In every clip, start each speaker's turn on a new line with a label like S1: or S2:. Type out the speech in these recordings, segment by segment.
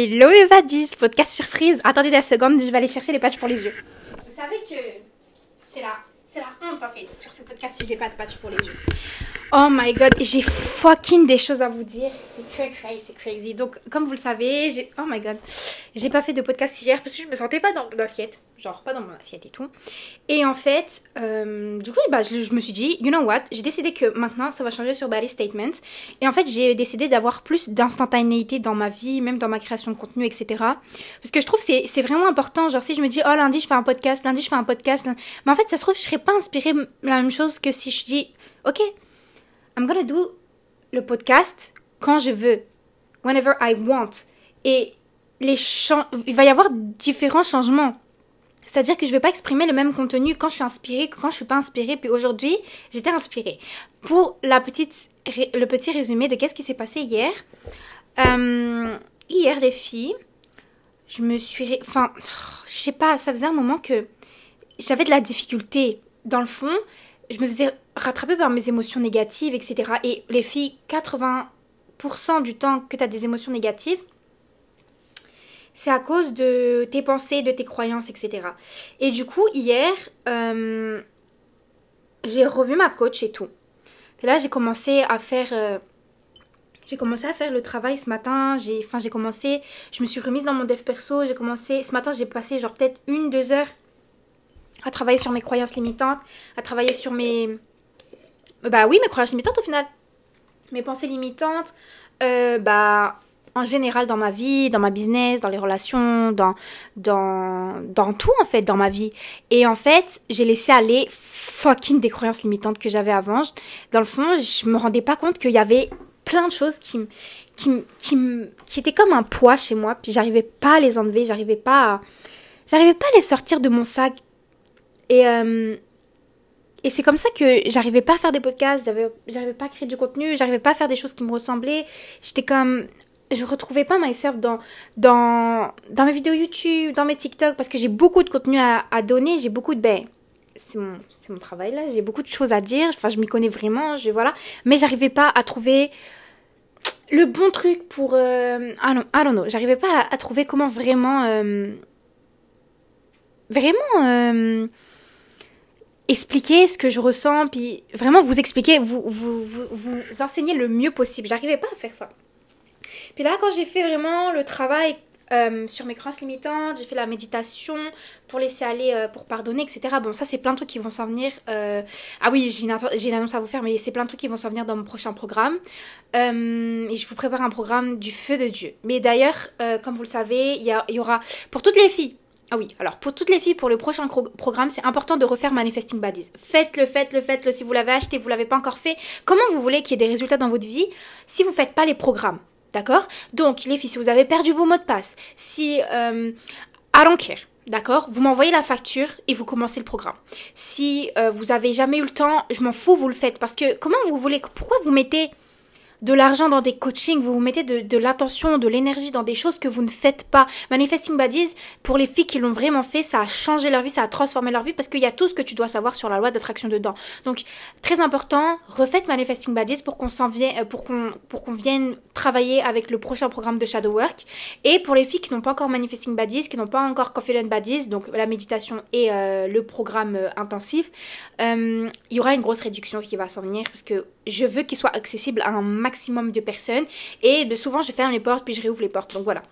S1: Hello Eva 10, podcast surprise. Attendez la seconde, je vais aller chercher les patchs pour les yeux. Vous savez que c'est la, c'est la honte en fait sur ce podcast si j'ai pas de patch pour les yeux. Oh my god, j'ai fucking des choses à vous dire. C'est crazy, crazy, c'est crazy. Donc, comme vous le savez, j'ai. Oh my god. J'ai pas fait de podcast hier parce que je me sentais pas dans l'assiette. Genre, pas dans mon assiette et tout. Et en fait, euh, du coup, bah, je, me suis dit, you know what, j'ai décidé que maintenant ça va changer sur Bally Statement. Et en fait, j'ai décidé d'avoir plus d'instantanéité dans ma vie, même dans ma création de contenu, etc. Parce que je trouve que c'est- vraiment important. Genre, si je me dis, oh lundi je fais un podcast, lundi je fais un podcast. Mais en fait, ça se trouve, je serais pas inspirée la même chose que si je dis, ok, I'm gonna do le podcast quand je veux, whenever I want. Et les il va y avoir différents changements. C'est-à-dire que je vais pas exprimer le même contenu quand je suis inspirée que quand je suis pas inspirée. Puis aujourd'hui, j'étais inspirée. Pour la petite, le petit résumé de qu'est-ce qui s'est passé hier. Euh, hier, les filles, je me suis... Enfin, je sais pas, ça faisait un moment que j'avais de la difficulté. Dans le fond, je me faisais rattraper par mes émotions négatives, etc. Et les filles, 80% du temps que tu as des émotions négatives, c'est à cause de tes pensées, de tes croyances, etc. Et du coup, hier, euh, j'ai revu ma coach et tout. Et là, j'ai commencé à faire... euh, j'ai commencé à faire le travail ce matin. J'ai, enfin, j'ai commencé, je me suis remise dans mon dev perso. J'ai commencé, ce matin, j'ai passé genre peut-être une, deux heures à travailler sur mes croyances limitantes, à travailler sur mes, bah oui, mes croyances limitantes au final, mes pensées limitantes, euh, bah général dans ma vie, dans ma business, dans les relations, dans dans dans tout en fait dans ma vie. Et en fait, j'ai laissé aller fucking des croyances limitantes que j'avais avant. Dans le fond, je me rendais pas compte qu'il y avait plein de choses qui qui, qui, qui étaient comme un poids chez moi, puis j'arrivais pas à les enlever, j'arrivais pas pas à les sortir de mon sac. Et, euh, et c'est comme ça que j'arrivais pas à faire des podcasts, j'arrivais pas à créer du contenu, j'arrivais pas à faire des choses qui me ressemblaient. J'étais comme. Je retrouvais pas myself dans, dans, dans mes vidéos YouTube, dans mes TikTok, parce que j'ai beaucoup de contenu à, donner, j'ai beaucoup de. Ben, c'est mon, mon travail là, j'ai beaucoup de choses à dire, enfin, je m'y connais vraiment, je, voilà. Mais j'arrivais pas à trouver le bon truc pour. I, don't, I don't know, j'arrivais pas à, à trouver comment vraiment. euh, vraiment. euh, expliquer ce que je ressens, puis vraiment vous expliquer, vous, vous, vous, vous enseigner le mieux possible. J'arrivais pas à faire ça. Puis là, quand j'ai fait vraiment le travail euh, sur mes croyances limitantes, j'ai fait la méditation pour laisser aller, euh, pour pardonner, etc. Bon, ça, c'est plein de trucs qui vont s'en venir. euh, Ah oui, j'ai une, annonce à vous faire, mais c'est plein de trucs qui vont s'en venir dans mon prochain programme. Et je vous prépare un programme du feu de Dieu. Mais d'ailleurs, comme vous le savez, il y, aura pour toutes les filles. Ah oui, alors pour toutes les filles, pour le prochain programme, c'est important de refaire Manifesting Bodies. Faites-le, faites-le, faites-le. Si vous l'avez acheté, vous l'avez pas encore fait. Comment vous voulez qu'il y ait des résultats dans votre vie si vous faites pas les programmes? D'accord? Donc, les filles, si vous avez perdu vos mots de passe, si... Euh, I. D'accord? Vous m'envoyez la facture et vous commencez le programme. Si euh, vous avez jamais eu le temps, je m'en fous, vous le faites. Parce que comment vous voulez... Pourquoi vous mettez de l'argent dans des coachings, vous vous mettez de, de l'attention, de l'énergie dans des choses que vous ne faites pas. Manifesting Bodies, pour les filles qui l'ont vraiment fait, ça a changé leur vie, ça a transformé leur vie parce qu'il y a tout ce que tu dois savoir sur la loi d'attraction dedans. Donc, très important, refaites Manifesting Bodies pour qu'on s'en vienne, euh, pour qu'on, pour qu'on vienne travailler avec le prochain programme de Shadow Work. Et pour les filles qui n'ont pas encore Manifesting Bodies, qui n'ont pas encore Confident Bodies, donc la méditation et euh, le programme euh, intensif, il y aura une grosse réduction qui va s'en venir parce que je veux qu'il soit accessible à un maximum de personnes. Et souvent je ferme les portes puis je réouvre les portes. Donc voilà.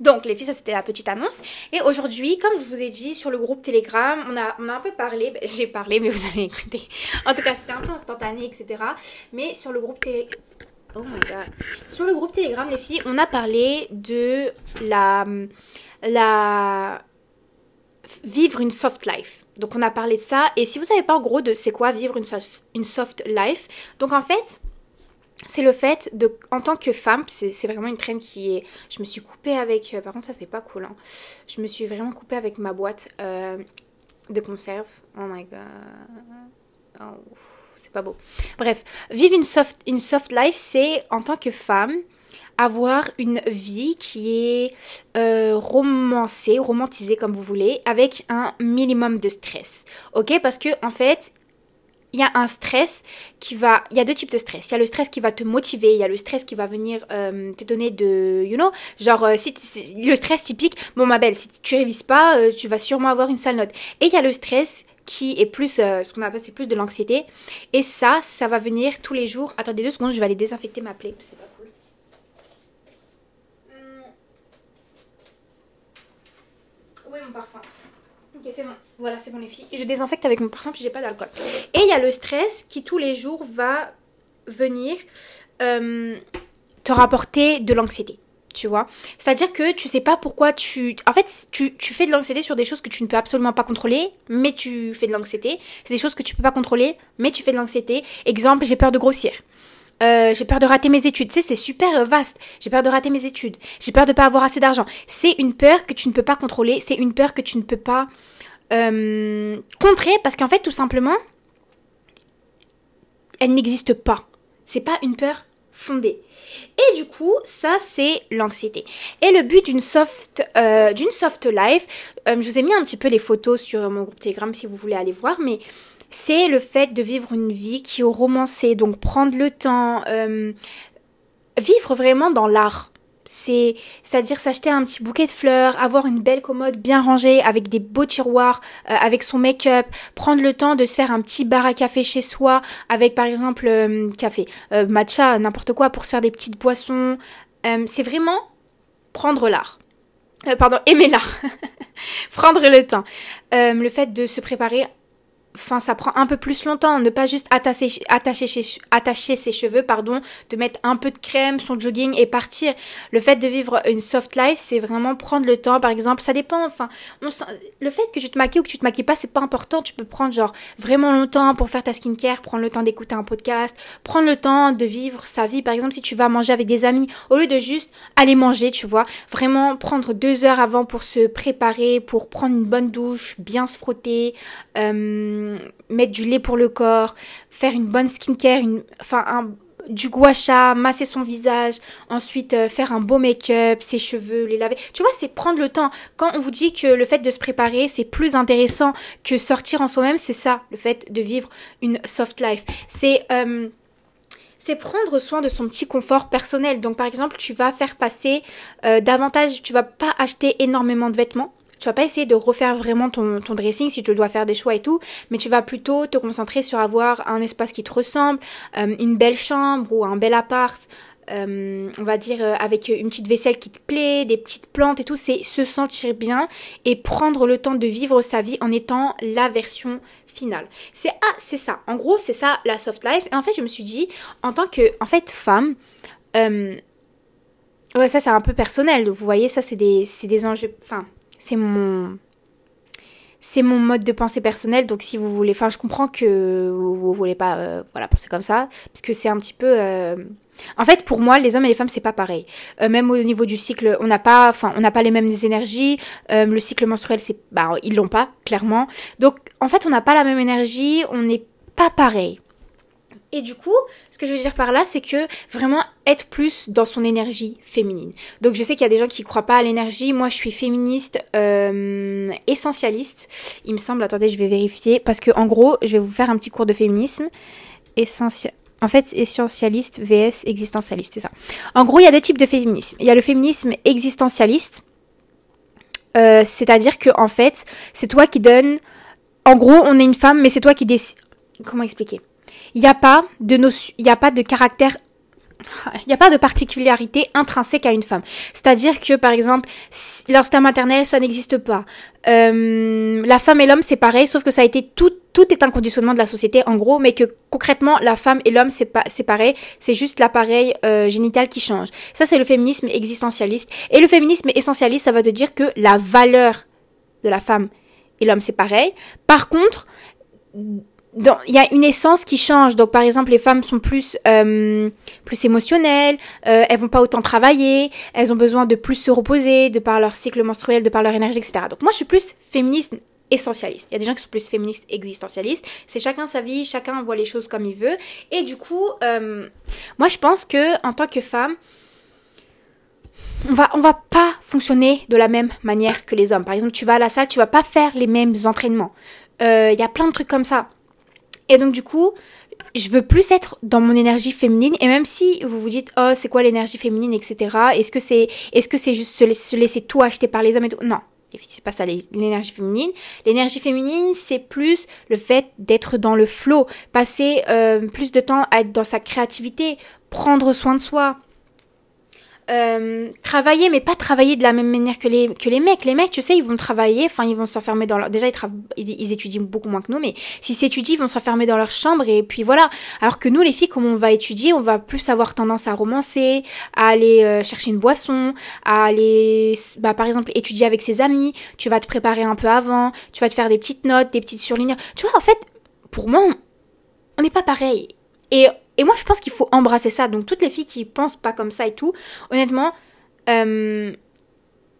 S1: Donc les filles ça c'était la petite annonce. Et aujourd'hui comme je vous ai dit sur le groupe Telegram on a, un peu parlé. Ben, j'ai parlé mais vous avez écouté. En tout cas c'était un peu instantané etc mais sur le groupe Telegram Oh. Sur le groupe Telegram, les filles, on a parlé de la, la vivre une soft life. Donc on a parlé de ça. Et si vous savez pas en gros de c'est quoi vivre une soft, une soft life, donc en fait, c'est le fait de, en tant que femme, c'est vraiment une traîne qui est. Je me suis coupée avec. euh, Par contre, ça c'est pas cool. hein. Je me suis vraiment coupée avec ma boîte euh, de conserve. Oh my god. Oh, c'est pas beau. Bref, vivre une soft, une soft life, c'est en tant que femme avoir une vie qui est euh, romancée, romantisée comme vous voulez, avec un minimum de stress. Ok Parce que en fait, il y a un stress qui va. Il y a deux types de stress. Il y a le stress qui va te motiver, il y a le stress qui va venir euh, te donner de. You know Genre, euh, si, le stress typique, bon, ma belle, si tu révises pas, tu vas sûrement avoir une sale note. Et il y a le stress qui est plus. ce qu'on appelle, c'est plus de l'anxiété. Et ça, ça va venir tous les jours. Attendez deux secondes, je vais aller désinfecter ma plaie. Pas cool. Hmm. Où mon parfum Ok, c'est bon. Voilà, c'est bon les filles. Je désinfecte avec mon parfum puis j'ai pas d'alcool. Et il y a le stress qui tous les jours va venir euh, te rapporter de l'anxiété. Tu vois C'est-à-dire que tu sais pas pourquoi tu... En fait, tu, tu fais de l'anxiété sur des choses que tu ne peux absolument pas contrôler, mais tu fais de l'anxiété. C'est des choses que tu peux pas contrôler, mais tu fais de l'anxiété. Exemple, j'ai peur de grossir. Euh, j'ai peur de rater mes études. Tu sais, c'est super vaste. J'ai peur de rater mes études. J'ai peur de pas avoir assez d'argent. C'est une peur que tu ne peux pas contrôler. C'est une peur que tu ne peux pas euh, contrer parce qu'en fait, tout simplement, elle n'existe pas. C'est pas une peur fondée. Et du coup, ça c'est l'anxiété. Et le but d'une soft, euh, d'une soft life, je vous ai mis un petit peu les photos sur mon groupe Telegram si vous voulez aller voir, mais c'est le fait de vivre une vie qui est romancée, donc prendre le temps, euh, vivre vraiment dans l'art. C'est, c'est-à-dire s'acheter un petit bouquet de fleurs, avoir une belle commode bien rangée avec des beaux tiroirs, euh, avec son make-up, prendre le temps de se faire un petit bar à café chez soi, avec par exemple euh, café, matcha, n'importe quoi, pour se faire des petites boissons. c'est vraiment prendre l'art. pardon, aimer l'art. prendre le temps. le fait de se préparer Enfin, ça prend un peu plus longtemps, ne pas juste attacher, attacher, ses cheveux, pardon, de mettre un peu de crème, son jogging et partir. Le fait de vivre une soft life, c'est vraiment prendre le temps, par exemple, ça dépend, enfin, le fait que tu te maquilles ou que tu te maquilles pas, c'est pas important, tu peux prendre genre vraiment longtemps pour faire ta skincare, prendre le temps d'écouter un podcast, prendre le temps de vivre sa vie, par exemple, si tu vas manger avec des amis, au lieu de juste aller manger, tu vois, vraiment prendre deux heures avant pour se préparer, pour prendre une bonne douche, bien se frotter, euh, mettre du lait pour le corps, faire une bonne skincare, enfin du gua sha, masser son visage, ensuite euh, faire un beau make-up, ses cheveux, les laver. Tu vois, c'est prendre le temps. Quand on vous dit que le fait de se préparer, c'est plus intéressant que sortir en soi-même, c'est ça, le fait de vivre une soft life. C'est euh, c'est prendre soin de son petit confort personnel. Donc par exemple, tu vas faire passer davantage, tu vas pas acheter énormément de vêtements tu vas pas essayer de refaire vraiment ton, dressing si tu dois faire des choix et tout, mais tu vas plutôt te concentrer sur avoir un espace qui te ressemble, euh, une belle chambre ou un bel appart, euh, on va dire euh, avec une petite vaisselle qui te plaît, des petites plantes et tout, c'est se sentir bien et prendre le temps de vivre sa vie en étant la version finale. C'est ah, c'est ça. En gros, c'est ça la soft life. Et en fait, je me suis dit, en tant que en fait femme, ouais, ça c'est un peu personnel. Vous voyez, ça c'est des, des enjeux. Enfin, c'est mon c'est mon mode de pensée personnel. Donc si vous voulez enfin je comprends que vous, voulez pas euh, voilà penser comme ça parce que c'est un petit peu euh, en fait pour moi les hommes et les femmes c'est pas pareil. Euh, même au niveau du cycle on n'a pas enfin on n'a pas les mêmes énergies. Le cycle menstruel c'est bah ils l'ont pas clairement. Donc en fait on n'a pas la même énergie on n'est pas pareil et du coup, ce que je veux dire par là, c'est que vraiment être plus dans son énergie féminine. Donc je sais qu'il y a des gens qui croient pas à l'énergie. Moi, je suis féministe, euh, essentialiste. Il me semble. Attendez, je vais vérifier parce que en gros, je vais vous faire un petit cours de féminisme. Essentiel. En fait, essentialiste vs existentialiste, c'est ça. En gros, il y a deux types de féminisme. Il y a le féminisme existentialiste, euh, c'est-à-dire que en fait, c'est toi qui donnes. En gros, on est une femme, mais c'est toi qui décides. Comment expliquer? Il n'y a pas de n'y a pas de caractère il n'y a pas de particularité intrinsèque à une femme. C'est-à-dire que, par exemple, l'instinct maternel, ça n'existe pas. Euh, la femme et l'homme, c'est pareil, sauf que ça a été tout, tout est un conditionnement de la société, en gros, mais que concrètement, la femme et l'homme, c'est pas, c'est pareil, c'est juste l'appareil euh, génital qui change. Ça, c'est le féminisme existentialiste. Et le féminisme essentialiste, ça va te dire que la valeur de la femme et l'homme, c'est pareil. Par contre, il y a une essence qui change. Donc, par exemple, les femmes sont plus, euh, plus émotionnelles, euh, elles vont pas autant travailler, elles ont besoin de plus se reposer, de par leur cycle menstruel, de par leur énergie, etc. Donc, moi, je suis plus féministe essentialiste. Il y a des gens qui sont plus féministes existentialistes. C'est chacun sa vie, chacun voit les choses comme il veut. Et du coup, euh, moi, je pense que en tant que femme, on va, on va pas fonctionner de la même manière que les hommes. Par exemple, tu vas à la salle, tu vas pas faire les mêmes entraînements. Il y a plein de trucs comme ça. Et donc du coup, je veux plus être dans mon énergie féminine. Et même si vous vous dites, oh, c'est quoi l'énergie féminine, etc. Est-ce que c'est, est-ce que c'est juste se laisser, tout acheter par les hommes et tout? Non, c'est pas ça l'énergie féminine. L'énergie féminine, c'est plus le fait d'être dans le flow, passer euh, plus de temps à être dans sa créativité, prendre soin de soi, euh, travailler, mais pas travailler de la même manière que les, que les mecs. Les mecs, tu sais, ils vont travailler, enfin, ils vont s'enfermer dans leur... Déjà, ils, étudient beaucoup moins que nous, mais s'ils s'étudient, ils vont s'enfermer dans leur chambre, et puis voilà. Alors que nous, les filles, comme on va étudier, on va plus avoir tendance à romancer, à aller euh, chercher une boisson, à aller, bah, par exemple, étudier avec ses amis, tu vas te préparer un peu avant, tu vas te faire des petites notes, des petites surlignes. Tu vois, en fait, pour moi, on n'est pas pareil. Et moi, je pense qu'il faut embrasser ça. Donc, toutes les filles qui pensent pas comme ça et tout, honnêtement, euh,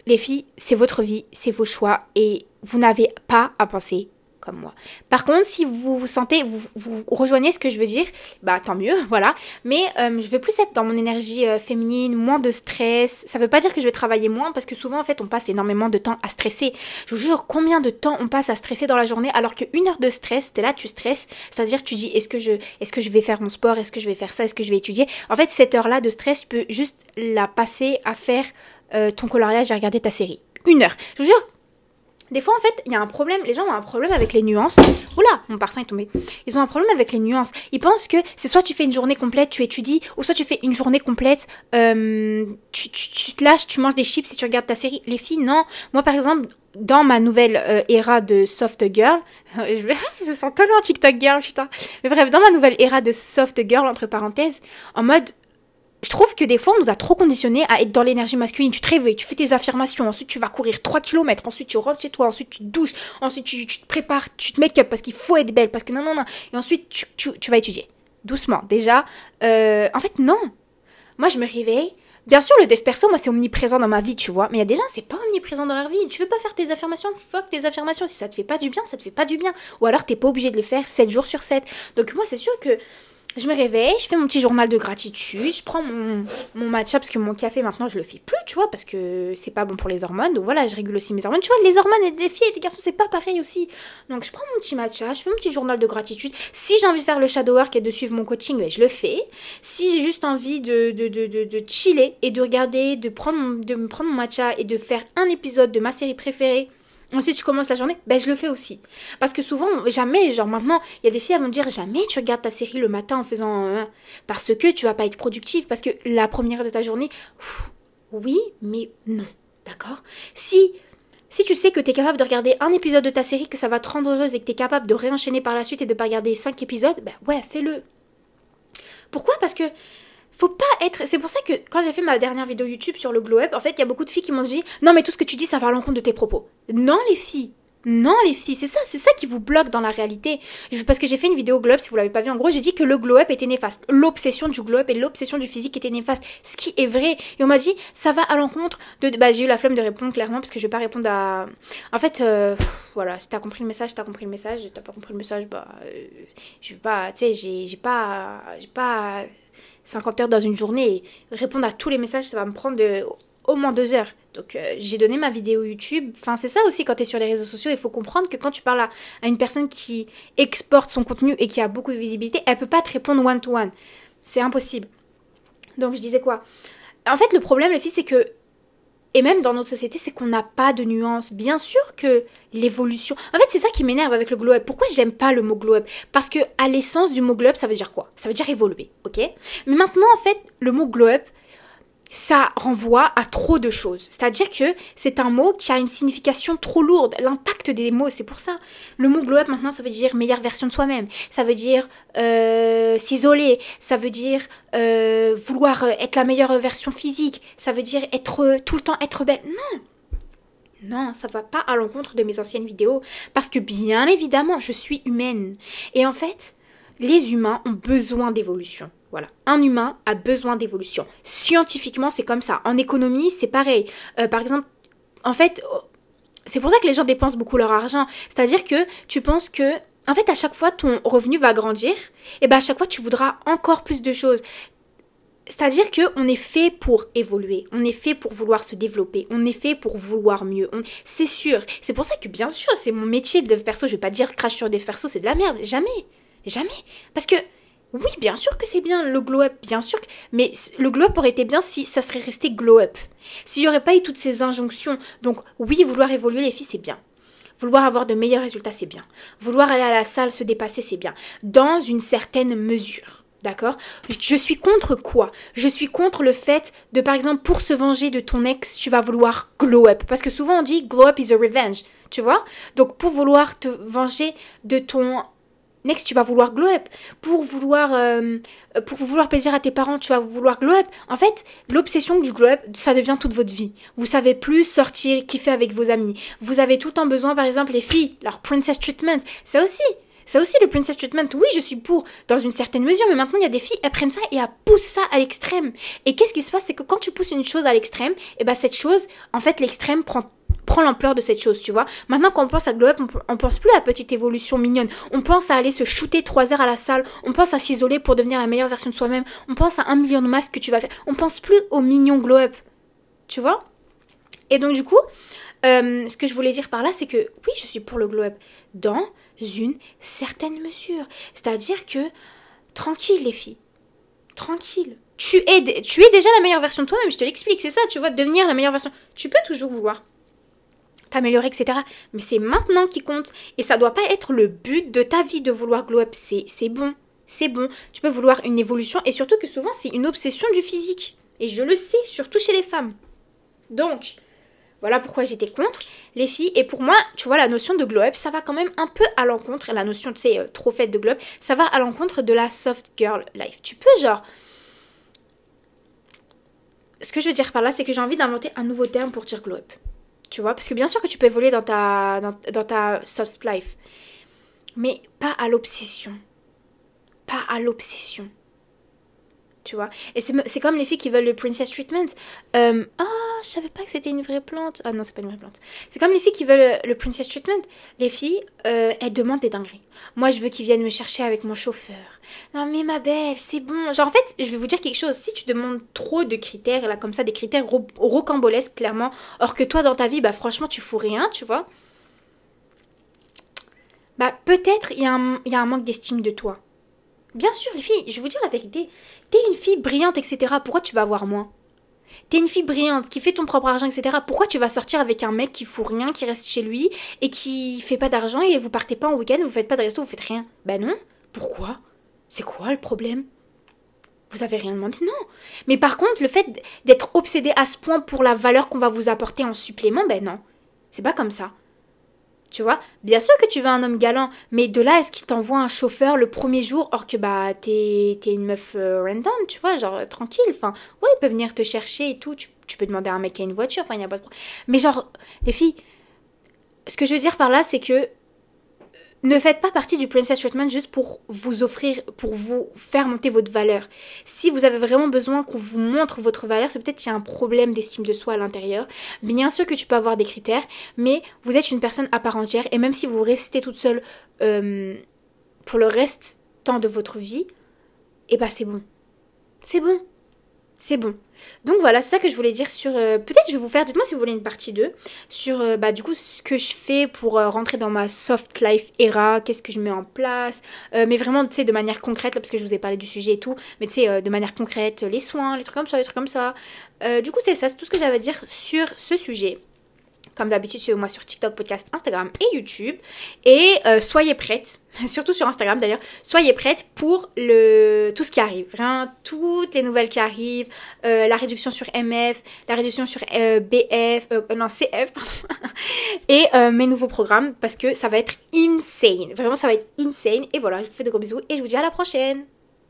S1: les filles, c'est votre vie, c'est vos choix et vous n'avez pas à penser comme moi. Par contre, si vous vous sentez, vous, rejoignez ce que je veux dire, bah tant mieux, voilà. Mais euh, je veux plus être dans mon énergie euh, féminine, moins de stress. Ça veut pas dire que je vais travailler moins parce que souvent en fait on passe énormément de temps à stresser. Je vous jure combien de temps on passe à stresser dans la journée alors qu'une heure de stress, t'es là, tu stresses, c'est-à-dire tu dis est-ce que je, est-ce que je vais faire mon sport, est-ce que je vais faire ça, est-ce que je vais étudier? En fait cette heure-là de stress, tu peux juste la passer à faire euh, ton coloriage et à regarder ta série. Une heure. Je vous jure, des fois, en fait, il y a un problème. Les gens ont un problème avec les nuances. Oula, mon parfum est tombé. Ils ont un problème avec les nuances. Ils pensent que c'est soit tu fais une journée complète, tu étudies, ou soit tu fais une journée complète, euh, tu, te lâches, tu manges des chips et tu regardes ta série. Les filles, non. Moi, par exemple, dans ma nouvelle euh, ère de soft girl, je, me sens tellement TikTok girl, putain. Mais bref, dans ma nouvelle ère de soft girl, entre parenthèses, en mode je trouve que des fois, on nous a trop conditionnés à être dans l'énergie masculine. Tu te réveilles, tu fais tes affirmations, ensuite tu vas courir 3 km, ensuite tu rentres chez toi, ensuite tu te douches, ensuite tu, te prépares, tu te make-up parce qu'il faut être belle, parce que non, non, non. Et ensuite tu, tu, vas étudier. Doucement. Déjà, euh, en fait, non. Moi, je me réveille. Bien sûr, le dev perso, moi, c'est omniprésent dans ma vie, tu vois. Mais il y a des gens, c'est pas omniprésent dans leur vie. Tu veux pas faire tes affirmations Fuck tes affirmations. Si ça te fait pas du bien, ça te fait pas du bien. Ou alors, t'es pas obligé de les faire 7 jours sur 7. Donc, moi, c'est sûr que je me réveille, je fais mon petit journal de gratitude, je prends mon, mon matcha parce que mon café maintenant je le fais plus, tu vois, parce que c'est pas bon pour les hormones. Donc voilà, je régule aussi mes hormones. Tu vois, les hormones des filles et des garçons, c'est pas pareil aussi. Donc je prends mon petit matcha, je fais mon petit journal de gratitude. Si j'ai envie de faire le shadow work et de suivre mon coaching, ben, je le fais. Si j'ai juste envie de, de, de, de, chiller et de regarder, de prendre, de prendre mon matcha et de faire un épisode de ma série préférée Ensuite, je commence la journée, ben je le fais aussi. Parce que souvent, jamais, genre maintenant, il y a des filles qui vont dire jamais tu regardes ta série le matin en faisant. Euh, parce que tu vas pas être productive, parce que la première heure de ta journée, oui, mais non. D'accord? Si. Si tu sais que tu es capable de regarder un épisode de ta série, que ça va te rendre heureuse et que tu es capable de réenchaîner par la suite et de pas regarder cinq épisodes, ben ouais, fais-le. Pourquoi? Parce que faut pas être. C'est pour ça que quand j'ai fait ma dernière vidéo YouTube sur le glow up, en fait, il y a beaucoup de filles qui m'ont dit Non, mais tout ce que tu dis, ça va à l'encontre de tes propos. Non, les filles. Non, les filles, c'est ça, c'est ça qui vous bloque dans la réalité. parce que j'ai fait une vidéo glow up, si vous l'avez pas vu. En gros, j'ai dit que le glow up était néfaste. L'obsession du glow up et l'obsession du physique était néfaste. Ce qui est vrai. Et on m'a dit, ça va à l'encontre de. Bah, j'ai eu la flemme de répondre clairement parce que je vais pas répondre à. En fait, euh, voilà, si t'as compris le message, t'as compris le message. T'as pas compris le message, bah. Euh, je vais pas. Tu sais, j'ai pas. J'ai pas 50 heures dans une journée. répondre à tous les messages, ça va me prendre au moins deux heures. Donc euh, j'ai donné ma vidéo YouTube. Enfin c'est ça aussi quand tu es sur les réseaux sociaux, il faut comprendre que quand tu parles à, une personne qui exporte son contenu et qui a beaucoup de visibilité, elle peut pas te répondre one to one. C'est impossible. Donc je disais quoi? En fait le problème les filles c'est que et même dans nos sociétés, c'est qu'on n'a pas de nuances. Bien sûr que l'évolution. En fait, c'est ça qui m'énerve avec le glow up. Pourquoi j'aime pas le mot glow up? Parce que à l'essence du mot glow up, ça veut dire quoi? Ça veut dire évoluer, ok? Mais maintenant, en fait, le mot glow up, ça renvoie à trop de choses. C'est-à-dire que c'est un mot qui a une signification trop lourde. L'impact des mots, c'est pour ça. Le mot glow up maintenant, ça veut dire meilleure version de soi-même. Ça veut dire euh, s'isoler. Ça veut dire euh, vouloir être la meilleure version physique. Ça veut dire être tout le temps être belle. Non. Non, ça va pas à l'encontre de mes anciennes vidéos parce que bien évidemment, je suis humaine. Et en fait, les humains ont besoin d'évolution. Voilà. Un humain a besoin d'évolution. Scientifiquement, c'est comme ça. En économie, c'est pareil. Euh, par exemple, en fait, oh, c'est pour ça que les gens dépensent beaucoup leur argent. C'est-à-dire que tu penses que, en fait, à chaque fois, ton revenu va grandir. Et bien, à chaque fois, tu voudras encore plus de choses. C'est-à-dire que on est fait pour évoluer, on est fait pour vouloir se développer, on est fait pour vouloir mieux. C'est sûr. C'est pour ça que bien sûr, c'est mon métier de dev perso. Je vais pas dire crash sur dev perso, c'est de la merde. Jamais. Jamais. Parce que, oui, bien sûr que c'est bien le glow up, bien sûr. Mais le glow up aurait été bien si ça serait resté glow up. S'il n'y aurait pas eu toutes ces injonctions. Donc, oui, vouloir évoluer, les filles, c'est bien. Vouloir avoir de meilleurs résultats, c'est bien. Vouloir aller à la salle, se dépasser, c'est bien. Dans une certaine mesure. D'accord? Je suis contre quoi? Je suis contre le fait de, par exemple, pour se venger de ton ex, tu vas vouloir glow up. Parce que souvent on dit glow up is a revenge. Tu vois? Donc pour vouloir te venger de ton ex, tu vas vouloir glow up. Pour vouloir, euh, pour vouloir plaisir à tes parents, tu vas vouloir glow up. En fait, l'obsession du glow up, ça devient toute votre vie. Vous savez plus sortir, kiffer avec vos amis. Vous avez tout le temps besoin, par exemple, les filles, leur princess treatment. Ça aussi. Ça aussi, le princess treatment, oui, je suis pour, dans une certaine mesure, mais maintenant, il y a des filles, elles prennent ça et elles poussent ça à l'extrême. Et qu'est-ce qui se passe? C'est que quand tu pousses une chose à l'extrême, et eh ben cette chose, en fait, l'extrême prend prend l'ampleur de cette chose, tu vois. Maintenant, quand on pense à Glow Up, on, pense plus à la petite évolution mignonne. On pense à aller se shooter 3 heures à la salle. On pense à s'isoler pour devenir la meilleure version de soi-même. On pense à un million de masques que tu vas faire. On pense plus au mignon Glow Up. Tu vois? Et donc, du coup, euh, ce que je voulais dire par là, c'est que oui, je suis pour le Glow Up dans une certaine mesure. C'est-à-dire que, tranquille les filles. Tranquille tu es, tu es déjà la meilleure version de toi-même, je te l'explique, c'est ça, tu vois, devenir la meilleure version. Tu peux toujours vouloir t'améliorer, etc. Mais c'est maintenant qui compte. Et ça doit pas être le but de ta vie de vouloir glow up. C'est bon. C'est bon. Tu peux vouloir une évolution. Et surtout que souvent, c'est une obsession du physique. Et je le sais, surtout chez les femmes. Donc, voilà pourquoi j'étais contre les filles. Et pour moi, tu vois, la notion de glow up, ça va quand même un peu à l'encontre. La notion, tu sais, euh, trop faite de glow up, ça va à l'encontre de la soft girl life. Tu peux, genre. Ce que je veux dire par là, c'est que j'ai envie d'inventer un nouveau terme pour dire glow up. Tu vois Parce que bien sûr que tu peux évoluer dans ta, dans, ta soft life. Mais pas à l'obsession. Pas à l'obsession. Tu vois Et c'est comme les filles qui veulent le princess treatment. Euh, ah, je savais pas que c'était une vraie plante. Ah non, c'est pas une vraie plante. C'est comme les filles qui veulent le, princess treatment. Les filles, euh, elles demandent des dingueries. Moi, je veux qu'ils viennent me chercher avec mon chauffeur. Non, mais ma belle, c'est bon. Genre, en fait, je vais vous dire quelque chose. Si tu demandes trop de critères, là, comme ça, des critères rocambolesques, clairement, or que toi, dans ta vie, bah, franchement, tu fous rien, tu vois. Bah, peut-être il y, a un manque d'estime de toi. Bien sûr, les filles, je vais vous dire la vérité. T'es une fille brillante, etc. Pourquoi tu vas avoir moins? T'es une fille brillante qui fait ton propre argent, etc. Pourquoi tu vas sortir avec un mec qui fout rien, qui reste chez lui et qui fait pas d'argent et vous partez pas en week-end, vous faites pas de resto, vous faites rien? Ben non. Pourquoi? C'est quoi le problème? Vous avez rien demandé? Non. Mais par contre, le fait d'être obsédé à ce point pour la valeur qu'on va vous apporter en supplément, ben non. C'est pas comme ça. Tu vois? Bien sûr que tu veux un homme galant, mais de là, est-ce qu'il t'envoie un chauffeur le premier jour, or que bah t'es, une meuf euh, random, tu vois, genre tranquille. Enfin, ouais, il peut venir te chercher et tout. Tu, tu peux demander à un mec qui a une voiture, enfin, il n'y a pas de problème. Mais genre, les filles, ce que je veux dire par là, c'est que ne faites pas partie du Princess Treatment juste pour vous offrir, pour vous faire monter votre valeur. Si vous avez vraiment besoin qu'on vous montre votre valeur, c'est peut-être qu'il y a un problème d'estime de soi à l'intérieur. Bien sûr que tu peux avoir des critères, mais vous êtes une personne à part entière et même si vous restez toute seule euh, pour le reste temps de votre vie, eh ben c'est bon. C'est bon. C'est bon. Donc voilà, c'est ça que je voulais dire sur... Euh, peut-être je vais vous faire, dites-moi si vous voulez une partie 2, sur euh, bah, du coup ce que je fais pour euh, rentrer dans ma soft life era, qu'est-ce que je mets en place, mais vraiment tu sais de manière concrète, là, parce que je vous ai parlé du sujet et tout, mais tu sais de manière concrète, les soins, les trucs comme ça, les trucs comme ça. du coup c'est ça, c'est tout ce que j'avais à dire sur ce sujet. Comme d'habitude, suivez-moi sur TikTok, podcast, Instagram et YouTube. Et euh, soyez prêtes, surtout sur Instagram d'ailleurs, soyez prêtes pour tout ce qui arrive. Vraiment, toutes les nouvelles qui arrivent, euh, la réduction sur MF, la réduction sur euh, BF, non CF, pardon, et mes nouveaux programmes parce que ça va être insane. Vraiment, ça va être insane. Et voilà, je vous fais de gros bisous et je vous dis à la prochaine.